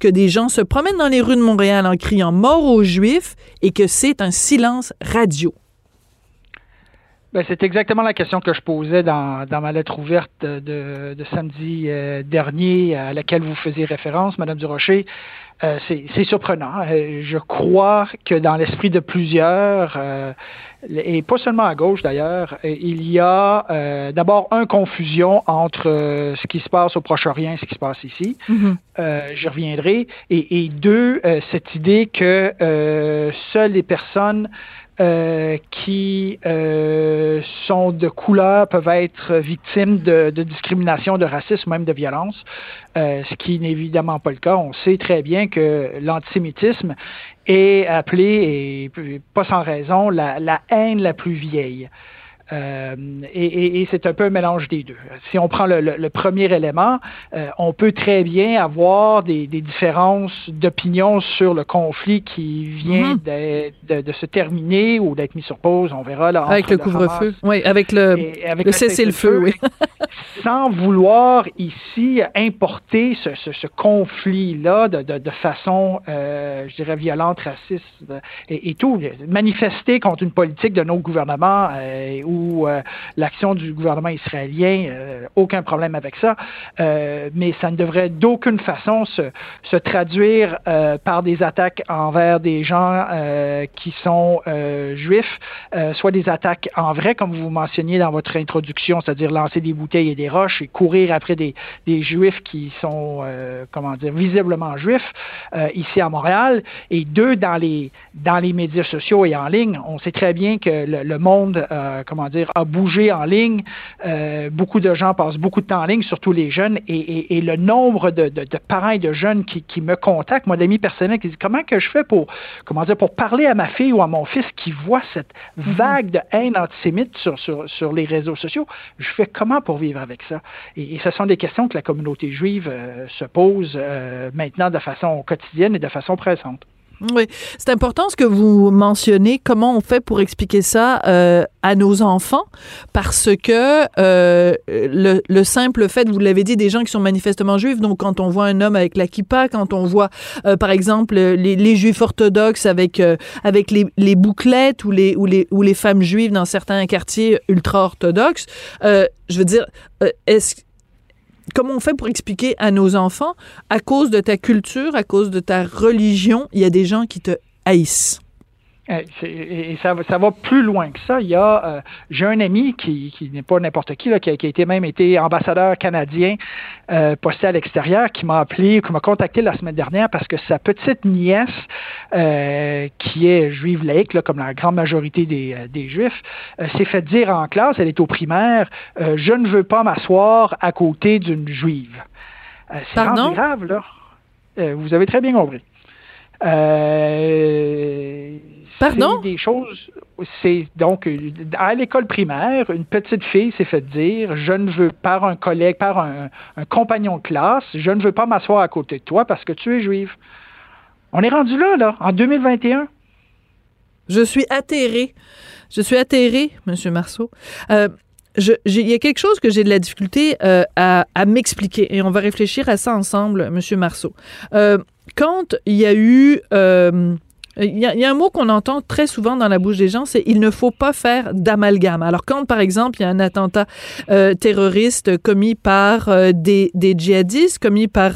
que des gens se promènent dans les rues de Montréal en criant mort aux Juifs et que c'est un silence radio? Ben, c'est exactement la question que je posais dans, ma lettre ouverte de, samedi euh, dernier à laquelle vous faisiez référence, Madame Durocher. Euh, c'est surprenant. Euh, je crois que dans l'esprit de plusieurs, euh, et pas seulement à gauche d'ailleurs, il y a d'abord un confusion entre ce qui se passe au Proche-Orient et ce qui se passe ici. Mm-hmm. je reviendrai. Et, et deux, cette idée que seules les personnes euh, qui euh, sont de couleur peuvent être victimes de, de, discrimination, de racisme, même de violence, euh, ce qui n'est évidemment pas le cas. On sait très bien que l'antisémitisme est appelé, et pas sans raison, la, la haine la plus vieille. Euh, et, et, c'est un peu un mélange des deux. Si on prend le, le, premier élément, euh, on peut très bien avoir des, des différences d'opinion sur le conflit qui vient mhm. de, de, se terminer ou d'être mis sur pause. On verra là. Avec le, couvre-feu. Oui, avec le, le cessez-le-feu, oui. sans vouloir ici importer ce, ce, ce conflit-là de, de, façon, euh, je dirais, violente, raciste et, et, tout. Manifester contre une politique de nos gouvernements euh, ou euh, l'action du gouvernement israélien, euh, aucun problème avec ça. mais ça ne devrait d'aucune façon se, se traduire par des attaques envers des gens qui sont juifs, soit des attaques en vrai, comme vous mentionniez dans votre introduction, c'est-à-dire lancer des bouteilles et des roches et courir après des, des juifs qui sont, comment dire, visiblement juifs ici à Montréal. Et deux, dans les, dans les médias sociaux et en ligne, on sait très bien que le, monde, euh, comment dire, a bougé en ligne. Euh, beaucoup de gens passent beaucoup de temps en ligne, surtout les jeunes, et, le nombre de, de, parents et de jeunes qui, qui me contactent, moi d'amis personnels, qui disent comment que je fais pour, comment dire, pour parler à ma fille ou à mon fils qui voit cette mhm. vague de haine antisémite sur, sur, sur les réseaux sociaux? Je fais comment pour vivre avec ça? Et, ce sont des questions que la communauté juive euh, se pose maintenant de façon quotidienne et de façon pressante. Oui, c'est important ce que vous mentionnez. Comment on fait pour expliquer ça euh, à nos enfants Parce que euh, le, le, simple fait, vous l'avez dit, des gens qui sont manifestement juifs. Donc, quand on voit un homme avec la kippa, quand on voit, euh, par exemple, les, les, juifs orthodoxes avec euh, avec les, les, bouclettes ou les ou les ou les femmes juives dans certains quartiers ultra orthodoxes, euh, je veux dire, est-ce comment on fait pour expliquer à nos enfants, à cause de ta culture, à cause de ta religion, il y a des gens qui te haïssent? Euh, et ça, ça va plus loin que ça. Il y a, euh, j'ai un ami qui, qui n'est pas n'importe qui, là, qui, a, qui, a, été même été ambassadeur canadien euh, posté à l'extérieur, qui m'a appelé, qui m'a contacté la semaine dernière parce que sa petite nièce, euh, qui est juive laïque, là, comme la grande majorité des, des juifs, s'est fait dire en classe, elle est au primaire, je ne veux pas m'asseoir à côté d'une juive. c'est grave, là. vous avez très bien compris. Euh, Pardon? Des choses. C'est donc à l'école primaire, une petite fille s'est fait dire je ne veux par un collègue, par un, compagnon de classe, je ne veux pas m'asseoir à côté de toi parce que tu es juive. On est rendu là, là, en 2021. Je suis atterré. Je suis atterré, Monsieur Marceau. Euh, il y a quelque chose que j'ai de la difficulté euh, à, m'expliquer et on va réfléchir à ça ensemble, Monsieur Marceau. Euh, quand il y a eu euh, il y, a, un mot qu'on entend très souvent dans la bouche des gens, c'est il ne faut pas faire d'amalgame. Alors quand, par exemple, il y a un attentat euh, terroriste commis par euh, des, des, djihadistes, commis par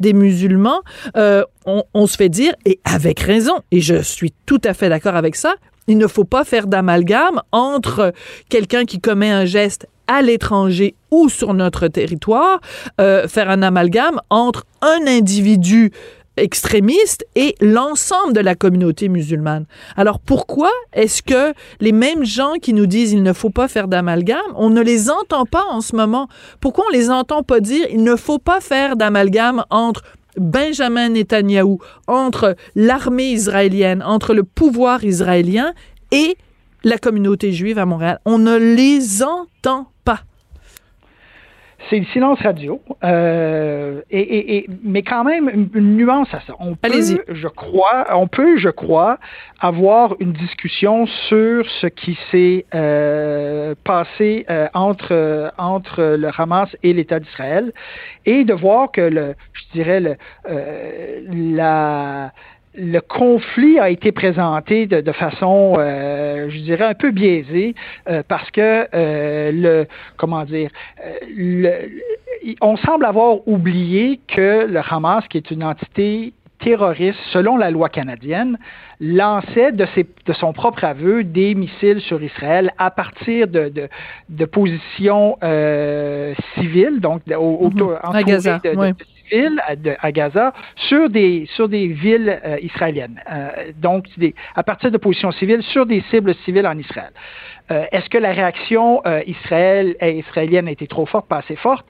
des musulmans, on, on, se fait dire, et avec raison, et je suis tout à fait d'accord avec ça, il ne faut pas faire d'amalgame entre quelqu'un qui commet un geste à l'étranger ou sur notre territoire, faire un amalgame entre un individu extrémistes et l'ensemble de la communauté musulmane. Alors pourquoi est-ce que les mêmes gens qui nous disent il ne faut pas faire d'amalgame, on ne les entend pas en ce moment? Pourquoi on les entend pas dire il ne faut pas faire d'amalgame entre Benjamin Netanyahou, entre l'armée israélienne, entre le pouvoir israélien et la communauté juive à Montréal? On ne les entend pas c'est le silence radio. Euh, et, et, mais quand même, une, nuance à ça. On peut, je crois, on peut, je crois, avoir une discussion sur ce qui s'est euh, passé euh, entre, entre le Hamas et l'État d'Israël et de voir que le, je dirais, le, euh, la le conflit a été présenté de, façon, euh, je dirais, un peu biaisée, euh, parce que euh, le, comment dire, le, on semble avoir oublié que le Hamas, qui est une entité terroriste, selon la loi canadienne, lançait de, ses, de son propre aveu des missiles sur Israël à partir de, de, de positions civiles, donc au, mm-hmm. à Gaza, civils à, Gaza sur des sur des villes israéliennes. donc, des, à partir de positions civiles sur des cibles civiles en Israël. Euh, est-ce que la réaction euh, Israël, euh, israélienne a été trop forte, pas assez forte?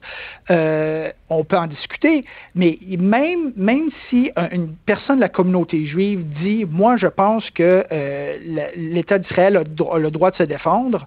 on peut en discuter, mais même, même si une personne de la communauté juive dit, moi, je pense que l'État d'Israël a, le droit de se défendre,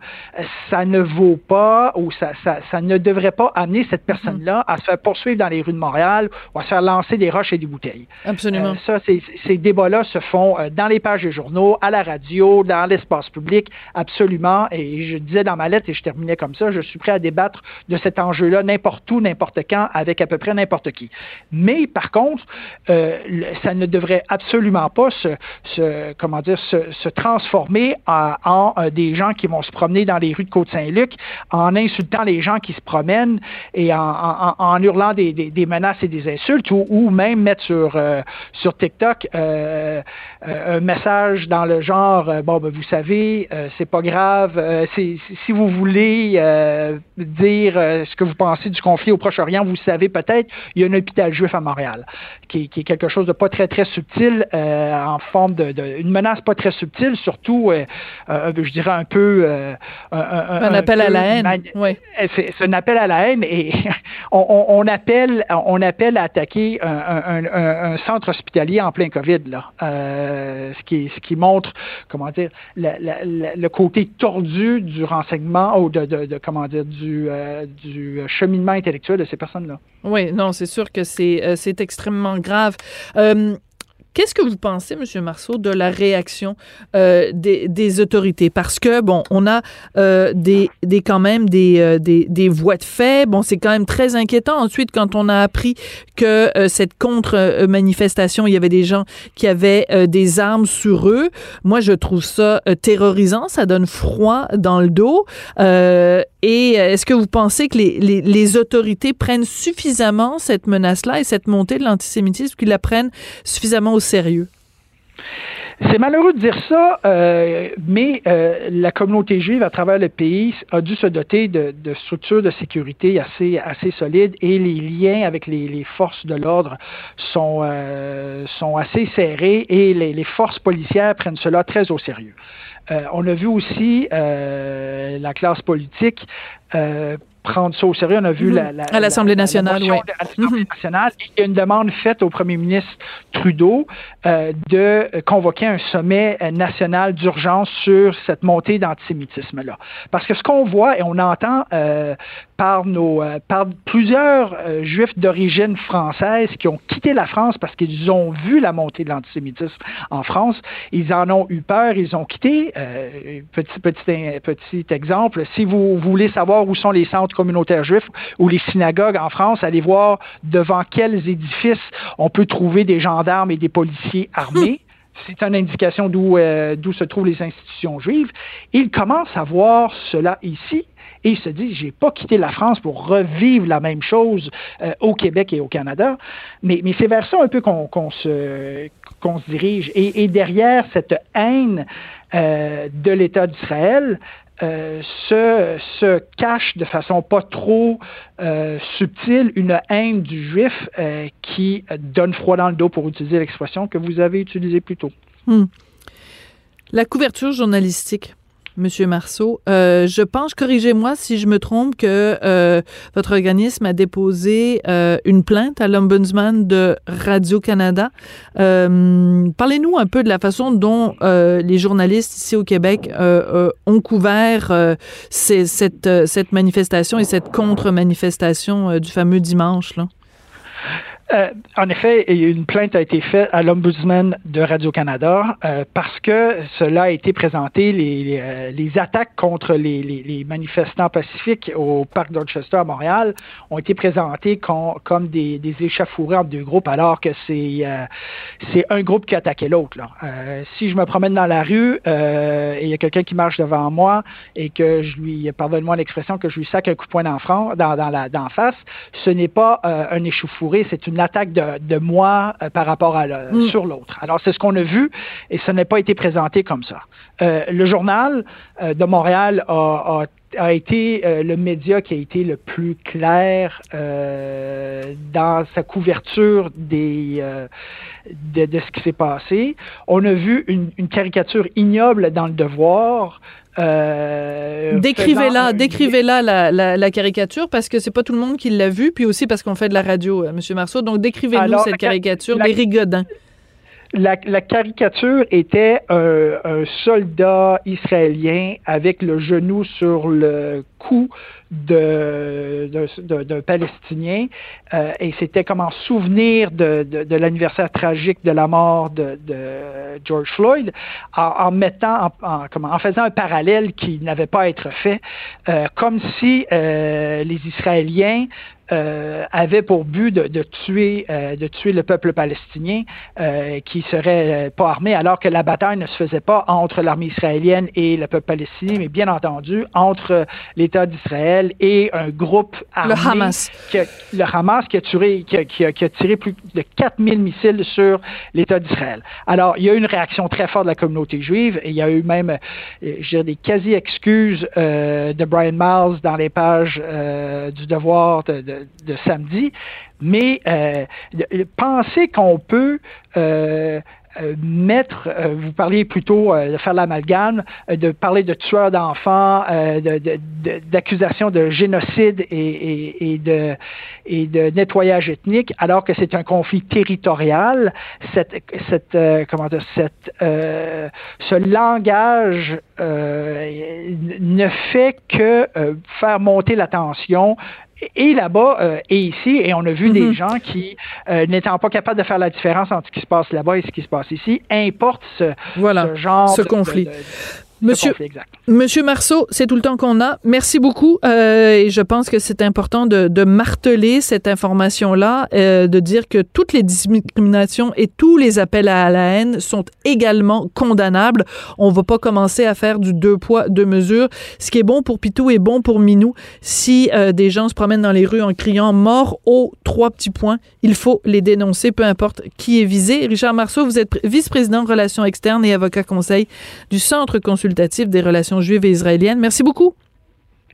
ça ne vaut pas ou ça, ça, ça ne devrait pas amener cette personne-là à se faire poursuivre dans les rues de Montréal ou à se faire lancer des roches et des bouteilles. Absolument. ça, ces débats-là se font dans les pages des journaux, à la radio, dans l'espace public, absolument et je disais dans ma lettre, et je terminais comme ça, je suis prêt à débattre de cet enjeu-là n'importe où, n'importe quand, avec à peu près n'importe qui. Mais par contre, euh, ça ne devrait absolument pas se, comment dire, se, transformer en, euh, des gens qui vont se promener dans les rues de Côte-Saint-Luc en insultant les gens qui se promènent et en, hurlant des, menaces et des insultes ou, même mettre sur, euh, sur TikTok un message dans le genre, bon, ben, vous savez, c'est pas grave, euh, si vous voulez euh, dire euh, ce que vous pensez du conflit au Proche-Orient, vous savez peut-être, il y a un hôpital juif à Montréal, qui, est quelque chose de pas très très subtil, en forme de, une menace pas très subtile, surtout, je dirais un peu un, appel à la haine. Oui. C'est un appel à la haine et on, appelle on appelle à attaquer un, centre hospitalier en plein Covid là, ce qui ce qui montre comment dire le côté tordu du renseignement ou de, comment dire du, euh, du cheminement intellectuel de ces personnes-là. Oui, non, c'est sûr que c'est euh, extrêmement grave. Euh, Qu'est-ce que vous pensez, M. Marceau, de la réaction euh, des, des, autorités? Parce que, bon, on a euh, des, des, quand même des, euh, des, des, voies de fait. Bon, c'est quand même très inquiétant. Ensuite, quand on a appris que euh, cette contre-manifestation, il y avait des gens qui avaient euh, des armes sur eux, moi, je trouve ça terrorisant. Ça donne froid dans le dos. et est-ce que vous pensez que les, les, les autorités prennent suffisamment cette menace-là et cette montée de l'antisémitisme, qu'ils la prennent suffisamment au C'est malheureux de dire ça, euh, mais euh, la communauté juive à travers le pays a dû se doter de, structures de sécurité assez, solides et les liens avec les, forces de l'ordre sont, euh, sont assez serrés et les, les, forces policières prennent cela très au sérieux. on a vu aussi la classe politique prendre ça au sérieux. On a vu mhm. la, à l'Assemblée nationale, oui. À l'Assemblée mhm. nationale, il y a une demande faite au premier ministre Trudeau euh, de convoquer un sommet euh, national d'urgence sur cette montée d'antisémitisme-là. Parce que ce qu'on voit et on entend euh, par, nos, euh, par plusieurs euh, juifs d'origine française qui ont quitté la France parce qu'ils ont vu la montée de l'antisémitisme en France. Ils en ont eu peur, ils ont quitté. Euh, petit, petit, petit exemple, si vous, voulez savoir où sont les centres communautaires juifs ou les synagogues en France, allez voir devant quels édifices on peut trouver des gendarmes et des policiers armés. c'est une indication d'où d'où se trouvent les institutions juives. Ils commencent à voir cela ici et il se dit, j'ai pas quitté la France pour revivre la même chose euh, au Québec et au Canada, mais, c'est vers ça un peu qu'on se, dirige. Et, derrière cette haine euh, de l'État d'Israël, euh, se, cache de façon pas trop subtile une haine du juif qui donne froid dans le dos, pour utiliser l'expression que vous avez utilisée plus tôt. Hmm. La couverture journalistique Monsieur Marceau. Euh, je pense, corrigez-moi si je me trompe, que euh, votre organisme a déposé euh, une plainte à l'Ombudsman de Radio-Canada. Parlez-nous un peu de la façon dont les journalistes ici au Québec ont couvert cette, cette manifestation et cette contre-manifestation du fameux dimanche. Là. Euh, en effet, une plainte a été faite à l'Ombudsman de Radio-Canada euh, parce que cela a été présenté, les, euh, les, attaques contre les, les, manifestants pacifiques au parc Dorchester à Montréal ont été présentées comme des, des échafourées entre deux groupes alors que c'est c'est un groupe qui attaquait l'autre. si je me promène dans la rue et il y a quelqu'un qui marche devant moi et que je lui, pardonne-moi l'expression, que je lui sac un coup de poing dans, dans, dans la dans face, ce n'est pas un échauffouré, c'est une attaque de, moi euh, par rapport à mm. sur l'autre. Alors c'est ce qu'on a vu et ça n'a pas été présenté comme ça. Euh, le journal euh, de Montréal a, a été euh, le média qui a été le plus clair euh, dans sa couverture des, euh, de, de, ce qui s'est passé. On a vu une, une, caricature ignoble dans le devoir. Euh, décrivez-la, décrivez-la la, la, la, caricature parce que c'est pas tout le monde qui l'a vu, puis aussi parce qu'on fait de la radio, euh, Monsieur Marceau. Donc décrivez-nous cette caricature des rigodins la, la, caricature était un, un, soldat israélien avec le genou sur le cou d'un Palestinien euh, et c'était comme en souvenir de, de, de l'anniversaire tragique de la mort de, de George Floyd en, en mettant en, en, comment, en faisant un parallèle qui n'avait pas à être fait euh, comme si euh, les Israéliens euh, avait pour but de, de tuer euh, de tuer le peuple palestinien euh, qui serait pas armé alors que la bataille ne se faisait pas entre l'armée israélienne et le peuple palestinien mais bien entendu entre l'État d'Israël et un groupe armé le Hamas qui a, le Hamas qui a tiré qui a, qui a, qui a tiré plus de 4000 missiles sur l'État d'Israël. Alors il y a eu une réaction très forte de la communauté juive et il y a eu même je dirais, des quasi excuses de Brian Miles dans les pages du devoir de, de de, samedi, mais euh, penser qu'on peut euh, euh, mettre, euh, vous parliez plutôt euh, de faire l'amalgame, euh, de parler de tueurs d'enfants, d'accusations de, de, de, génocide et, de, et de nettoyage ethnique, alors que c'est un conflit territorial. Cette, cette, comment dire, cette, ce langage ne fait que faire monter la tension et là-bas euh, et ici, et on a vu mm -hmm. des gens qui, euh, n'étant pas capables de faire la différence entre ce qui se passe là-bas et ce qui se passe ici, importent ce, voilà, ce genre ce de, conflit. De, de, Monsieur, Monsieur Marceau, c'est tout le temps qu'on a. Merci beaucoup. Euh, et je pense que c'est important de, de, marteler cette information-là, euh, de dire que toutes les discriminations et tous les appels à la haine sont également condamnables. On va pas commencer à faire du deux poids, deux mesures. Ce qui est bon pour Pitou est bon pour Minou. Si euh, des gens se promènent dans les rues en criant mort aux trois petits points, il faut les dénoncer, peu importe qui est visé. Richard Marceau, vous êtes vice-président relations externes et avocat conseil du Centre consultatif des relations juives et israéliennes. Merci beaucoup.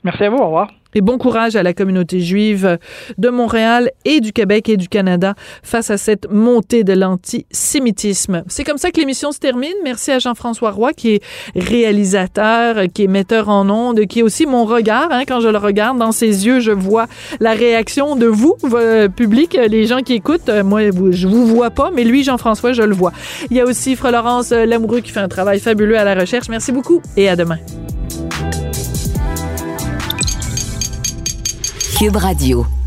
Merci à vous. Au revoir. Et bon courage à la communauté juive de Montréal et du Québec et du Canada face à cette montée de l'antisémitisme. C'est comme ça que l'émission se termine. Merci à Jean-François Roy qui est réalisateur, qui est metteur en ondes, qui est aussi mon regard. Hein, quand je le regarde dans ses yeux, je vois la réaction de vous, euh, public, les gens qui écoutent. Moi, vous, je vous vois pas, mais lui, Jean-François, je le vois. Il y a aussi Frère Laurence Lamoureux qui fait un travail fabuleux à la recherche. Merci beaucoup et à demain. Cube Radio.